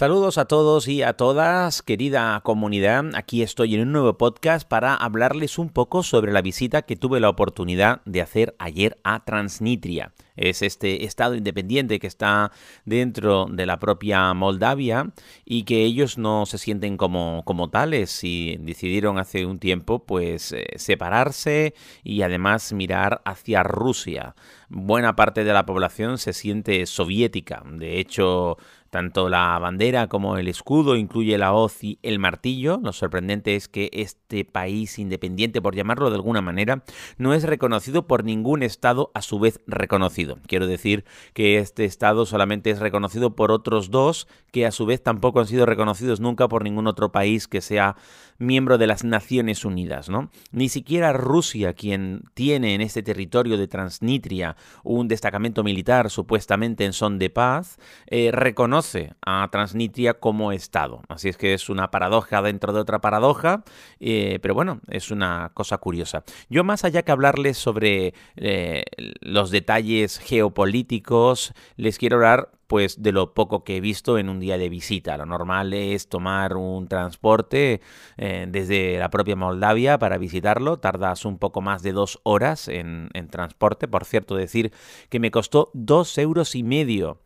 Saludos a todos y a todas, querida comunidad. Aquí estoy en un nuevo podcast para hablarles un poco sobre la visita que tuve la oportunidad de hacer ayer a Transnistria. Es este estado independiente que está dentro de la propia Moldavia y que ellos no se sienten como, como tales y decidieron hace un tiempo pues eh, separarse y además mirar hacia Rusia. Buena parte de la población se siente soviética. De hecho, tanto la bandera como el escudo incluye la hoz y el martillo. Lo sorprendente es que este país independiente, por llamarlo de alguna manera, no es reconocido por ningún Estado a su vez reconocido. Quiero decir que este Estado solamente es reconocido por otros dos que a su vez tampoco han sido reconocidos nunca por ningún otro país que sea miembro de las Naciones Unidas. ¿no? Ni siquiera Rusia, quien tiene en este territorio de Transnistria un destacamento militar supuestamente en son de paz, eh, reconoce a Transnistria como Estado. Así es que es una paradoja dentro de otra paradoja, eh, pero bueno, es una cosa curiosa. Yo más allá que hablarles sobre eh, los detalles geopolíticos, les quiero hablar pues de lo poco que he visto en un día de visita. Lo normal es tomar un transporte eh, desde la propia Moldavia para visitarlo. Tardas un poco más de dos horas en, en transporte. Por cierto, decir que me costó dos euros y medio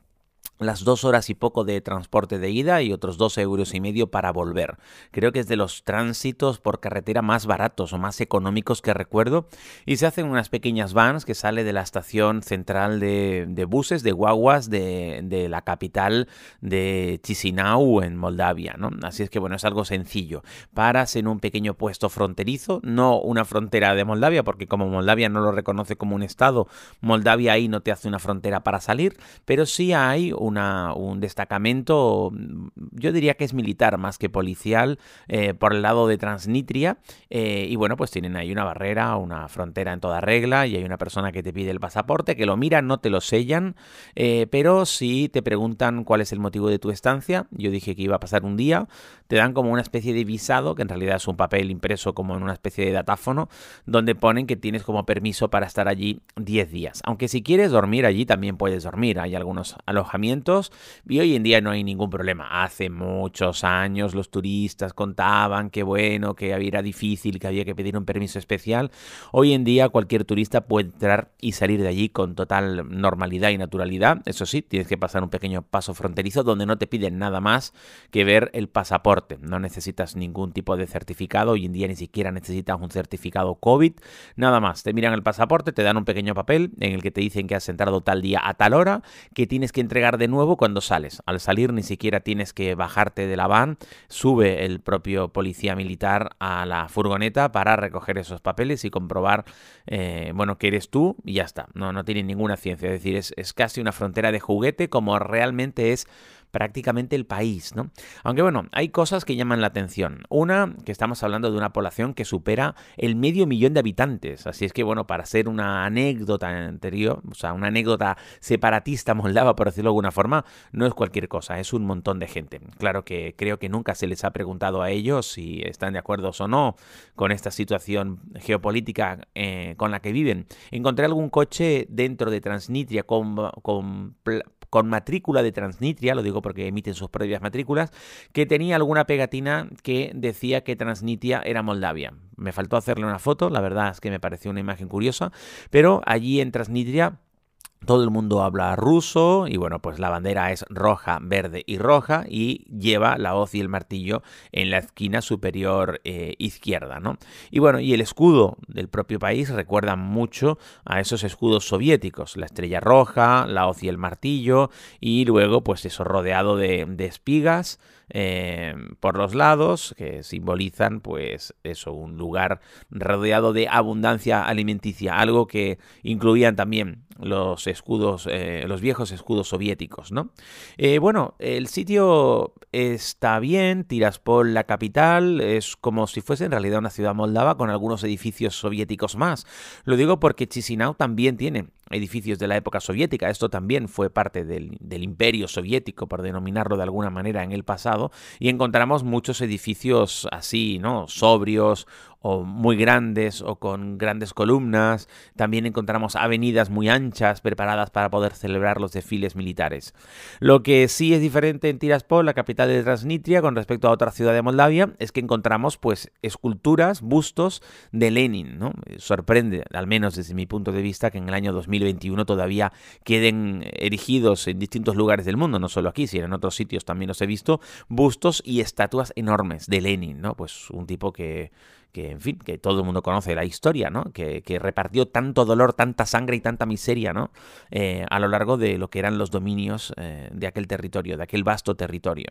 las dos horas y poco de transporte de ida y otros dos euros y medio para volver. Creo que es de los tránsitos por carretera más baratos o más económicos que recuerdo y se hacen unas pequeñas vans que sale de la estación central de, buses, de guaguas de, la capital de Chisinau en Moldavia. ¿no? Así es que bueno, es algo sencillo. Paras en un pequeño puesto fronterizo, no una frontera de Moldavia porque como Moldavia no lo reconoce como un estado, Moldavia ahí no te hace una frontera para salir, pero sí hay un destacamento, yo diría que es militar más que policial, eh, por el lado de Transnistria. Eh, y bueno, pues tienen ahí una barrera, una frontera en toda regla, y hay una persona que te pide el pasaporte, que lo mira, no te lo sellan, eh, pero si te preguntan cuál es el motivo de tu estancia, yo dije que iba a pasar un día, te dan como una especie de visado, que en realidad es un papel impreso como en una especie de datáfono, donde ponen que tienes como permiso para estar allí 10 días. Aunque si quieres dormir allí, también puedes dormir. Hay algunos alojamientos y hoy en día no hay ningún problema. Hace muchos años los turistas contaban que bueno, que era difícil, que había que pedir un permiso especial. Hoy en día cualquier turista puede entrar y salir de allí con total normalidad y naturalidad. Eso sí, tienes que pasar un pequeño paso fronterizo donde no te piden nada más que ver el pasaporte. No necesitas ningún tipo de certificado. Hoy en día ni siquiera necesitas un certificado COVID. Nada más. Te miran el pasaporte, te dan un pequeño papel en el que te dicen que has entrado tal día a tal hora, que tienes que entregar de nuevo cuando sales. Al salir ni siquiera tienes que bajarte de la van, sube el propio policía militar a la furgoneta para recoger esos papeles y comprobar, eh, bueno, que eres tú y ya está. No, no tiene ninguna ciencia, es decir, es, es casi una frontera de juguete como realmente es prácticamente el país, ¿no? Aunque bueno, hay cosas que llaman la atención. Una, que estamos hablando de una población que supera el medio millón de habitantes. Así es que bueno, para ser una anécdota anterior, o sea, una anécdota separatista moldava, por decirlo de alguna forma, no es cualquier cosa, es un montón de gente. Claro que creo que nunca se les ha preguntado a ellos si están de acuerdo o no con esta situación geopolítica eh, con la que viven. Encontré algún coche dentro de Transnistria con, con con matrícula de Transnistria, lo digo porque emiten sus propias matrículas, que tenía alguna pegatina que decía que Transnistria era Moldavia. Me faltó hacerle una foto, la verdad es que me pareció una imagen curiosa, pero allí en Transnistria todo el mundo habla ruso y bueno, pues la bandera es roja, verde y roja y lleva la hoz y el martillo en la esquina superior eh, izquierda, ¿no? Y bueno, y el escudo del propio país recuerda mucho a esos escudos soviéticos, la estrella roja, la hoz y el martillo y luego pues eso rodeado de, de espigas eh, por los lados que simbolizan pues eso, un lugar rodeado de abundancia alimenticia, algo que incluían también los escudos, eh, los viejos escudos soviéticos, ¿no? Eh, bueno, el sitio está bien, Tiraspol, la capital, es como si fuese en realidad una ciudad moldava con algunos edificios soviéticos más. Lo digo porque Chisinau también tiene edificios de la época soviética. Esto también fue parte del, imperio soviético, por denominarlo de alguna manera, en el pasado. Y encontramos muchos edificios así, ¿no? Sobrios o muy grandes o con grandes columnas. También encontramos avenidas muy anchas preparadas para poder celebrar los desfiles militares. Lo que sí es diferente en Tiraspol, la capital de Transnistria, con respecto a otra ciudad de Moldavia, es que encontramos pues esculturas, bustos de Lenin. ¿no? Sorprende, al menos desde mi punto de vista, que en el año 2021 todavía queden erigidos en distintos lugares del mundo, no solo aquí, sino en otros sitios también los he visto, bustos y estatuas enormes de Lenin, ¿no? Pues un tipo que que, en fin, que todo el mundo conoce la historia, ¿no? Que, repartió tanto dolor, tanta sangre y tanta miseria, ¿no? Eh, a lo largo de lo que eran los dominios eh, de aquel territorio, de aquel vasto territorio.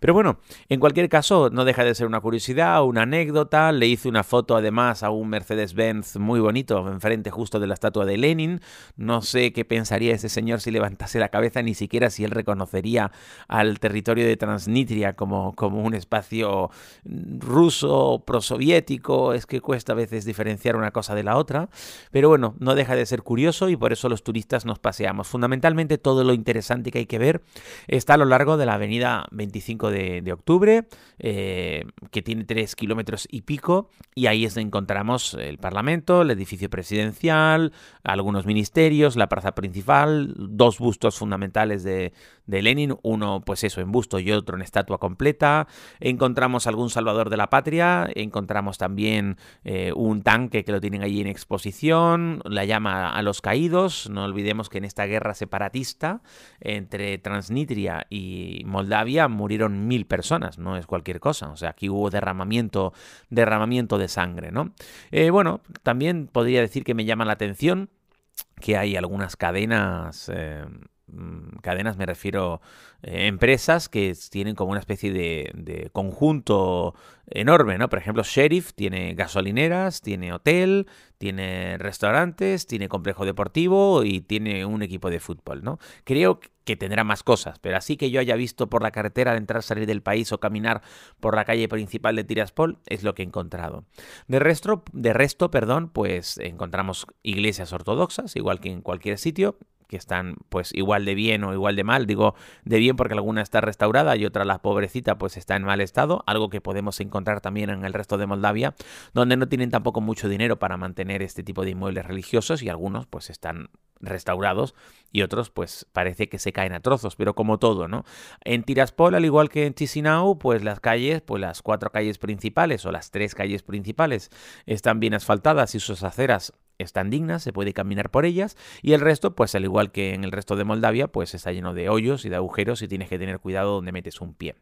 Pero bueno, en cualquier caso, no deja de ser una curiosidad, una anécdota. Le hice una foto además a un Mercedes-Benz muy bonito, enfrente justo de la estatua de Lenin. No sé qué pensaría ese señor si levantase la cabeza, ni siquiera si él reconocería al territorio de Transnistria como, como un espacio ruso, prosoviético es que cuesta a veces diferenciar una cosa de la otra, pero bueno, no deja de ser curioso y por eso los turistas nos paseamos. Fundamentalmente todo lo interesante que hay que ver está a lo largo de la avenida 25 de, octubre, eh, que tiene 3 kilómetros y pico, y ahí es donde encontramos el Parlamento, el edificio presidencial, algunos ministerios, la plaza principal, dos bustos fundamentales de, de Lenin, uno pues eso en busto y otro en estatua completa, encontramos algún salvador de la patria, encontramos también también eh, un tanque que lo tienen allí en exposición, la llama a los caídos, no olvidemos que en esta guerra separatista entre Transnistria y Moldavia murieron mil personas, no es cualquier cosa, o sea, aquí hubo derramamiento, derramamiento de sangre, ¿no? Eh, bueno, también podría decir que me llama la atención que hay algunas cadenas... Eh, cadenas me refiero empresas que tienen como una especie de, de, conjunto enorme, ¿no? Por ejemplo, Sheriff tiene gasolineras, tiene hotel, tiene restaurantes, tiene complejo deportivo y tiene un equipo de fútbol, ¿no? Creo que tendrá más cosas, pero así que yo haya visto por la carretera al entrar, salir del país o caminar por la calle principal de Tiraspol, es lo que he encontrado. De resto, de resto, perdón, pues encontramos iglesias ortodoxas, igual que en cualquier sitio, que están pues igual de bien o igual de mal. Digo de bien porque alguna está restaurada y otra la pobrecita pues está en mal estado, algo que podemos encontrar también en el resto de Moldavia, donde no tienen tampoco mucho dinero para mantener este tipo de inmuebles religiosos y algunos pues están restaurados y otros pues parece que se caen a trozos, pero como todo, ¿no? En Tiraspol, al igual que en Chisinau, pues las calles, pues las cuatro calles principales o las tres calles principales están bien asfaltadas y sus aceras están dignas, se puede caminar por ellas y el resto, pues al igual que en el resto de Moldavia, pues está lleno de hoyos y de agujeros y tienes que tener cuidado donde metes un pie.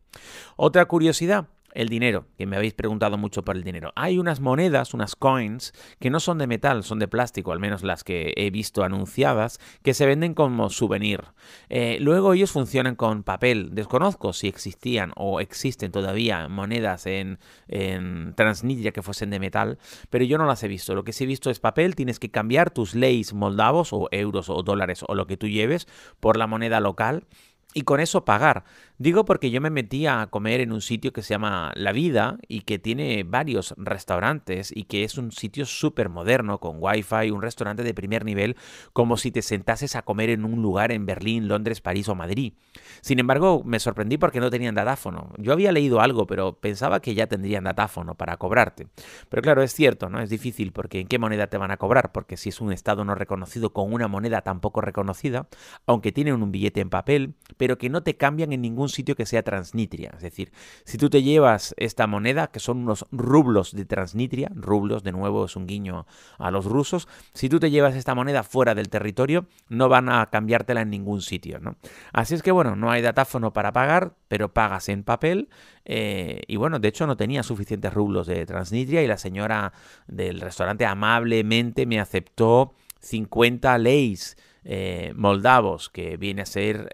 Otra curiosidad, el dinero, que me habéis preguntado mucho por el dinero. Hay unas monedas, unas coins, que no son de metal, son de plástico, al menos las que he visto anunciadas, que se venden como souvenir. Eh, luego ellos funcionan con papel. Desconozco si existían o existen todavía monedas en, en Transnistria que fuesen de metal, pero yo no las he visto. Lo que sí he visto es papel, tienes que cambiar tus leyes moldavos o euros o dólares o lo que tú lleves por la moneda local y con eso pagar. Digo porque yo me metí a comer en un sitio que se llama La Vida y que tiene varios restaurantes y que es un sitio súper moderno con wifi, un restaurante de primer nivel, como si te sentases a comer en un lugar en Berlín, Londres, París o Madrid. Sin embargo, me sorprendí porque no tenían datáfono. Yo había leído algo, pero pensaba que ya tendrían datáfono para cobrarte. Pero claro, es cierto, ¿no? Es difícil porque ¿en qué moneda te van a cobrar? Porque si es un estado no reconocido con una moneda tampoco reconocida, aunque tienen un billete en papel, pero que no te cambian en ningún sitio que sea Transnistria. Es decir, si tú te llevas esta moneda, que son unos rublos de Transnistria, rublos de nuevo es un guiño a los rusos, si tú te llevas esta moneda fuera del territorio, no van a cambiártela en ningún sitio. ¿no? Así es que bueno, no hay datáfono para pagar, pero pagas en papel. Eh, y bueno, de hecho no tenía suficientes rublos de Transnistria y la señora del restaurante amablemente me aceptó 50 leyes eh, moldavos, que viene a ser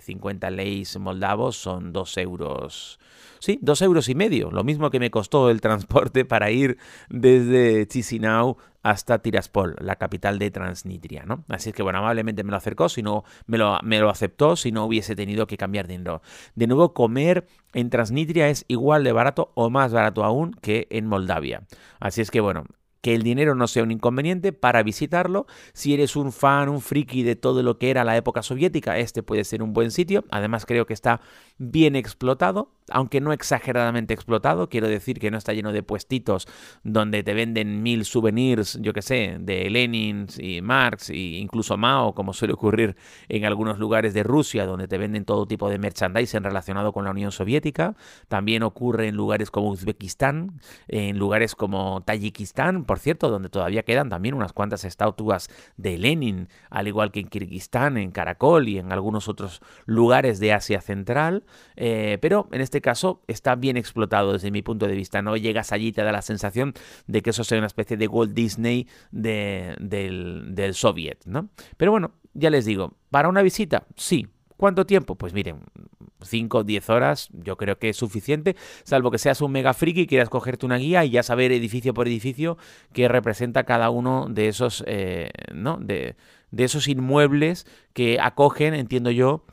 50 eh, leyes moldavos, son 2 euros. Sí, 2 euros y medio, lo mismo que me costó el transporte para ir desde Chisinau hasta Tiraspol, la capital de Transnistria, ¿no? Así es que, bueno, amablemente me lo acercó, si no, me lo, me lo aceptó, si no hubiese tenido que cambiar dinero. De nuevo, comer en Transnistria es igual de barato o más barato aún que en Moldavia. Así es que, bueno, que el dinero no sea un inconveniente para visitarlo. Si eres un fan, un friki de todo lo que era la época soviética, este puede ser un buen sitio. Además creo que está bien explotado, aunque no exageradamente explotado. Quiero decir que no está lleno de puestitos donde te venden mil souvenirs, yo que sé, de Lenin y Marx e incluso Mao, como suele ocurrir en algunos lugares de Rusia, donde te venden todo tipo de merchandising relacionado con la Unión Soviética. También ocurre en lugares como Uzbekistán, en lugares como Tayikistán, por cierto, donde todavía quedan también unas cuantas estatuas de Lenin, al igual que en Kirguistán, en Caracol y en algunos otros lugares de Asia Central. Eh, pero en este caso está bien explotado desde mi punto de vista. No llegas allí y te da la sensación de que eso sea una especie de Walt Disney del, del Soviet, ¿no? Pero bueno, ya les digo, para una visita, sí, ¿Cuánto tiempo? Pues miren, 5 o 10 horas yo creo que es suficiente, salvo que seas un mega friki y quieras cogerte una guía y ya saber edificio por edificio qué representa cada uno de esos, eh, ¿no? De, de esos inmuebles que acogen, entiendo yo,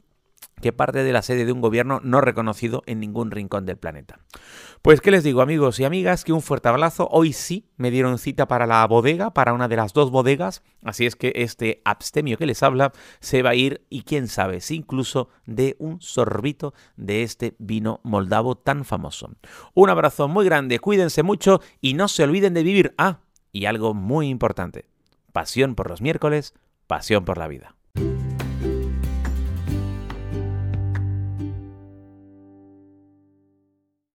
que parte de la sede de un gobierno no reconocido en ningún rincón del planeta. Pues qué les digo amigos y amigas, que un fuerte abrazo. Hoy sí me dieron cita para la bodega, para una de las dos bodegas, así es que este abstemio que les habla se va a ir y quién sabe si incluso de un sorbito de este vino moldavo tan famoso. Un abrazo muy grande, cuídense mucho y no se olviden de vivir. Ah, y algo muy importante, pasión por los miércoles, pasión por la vida.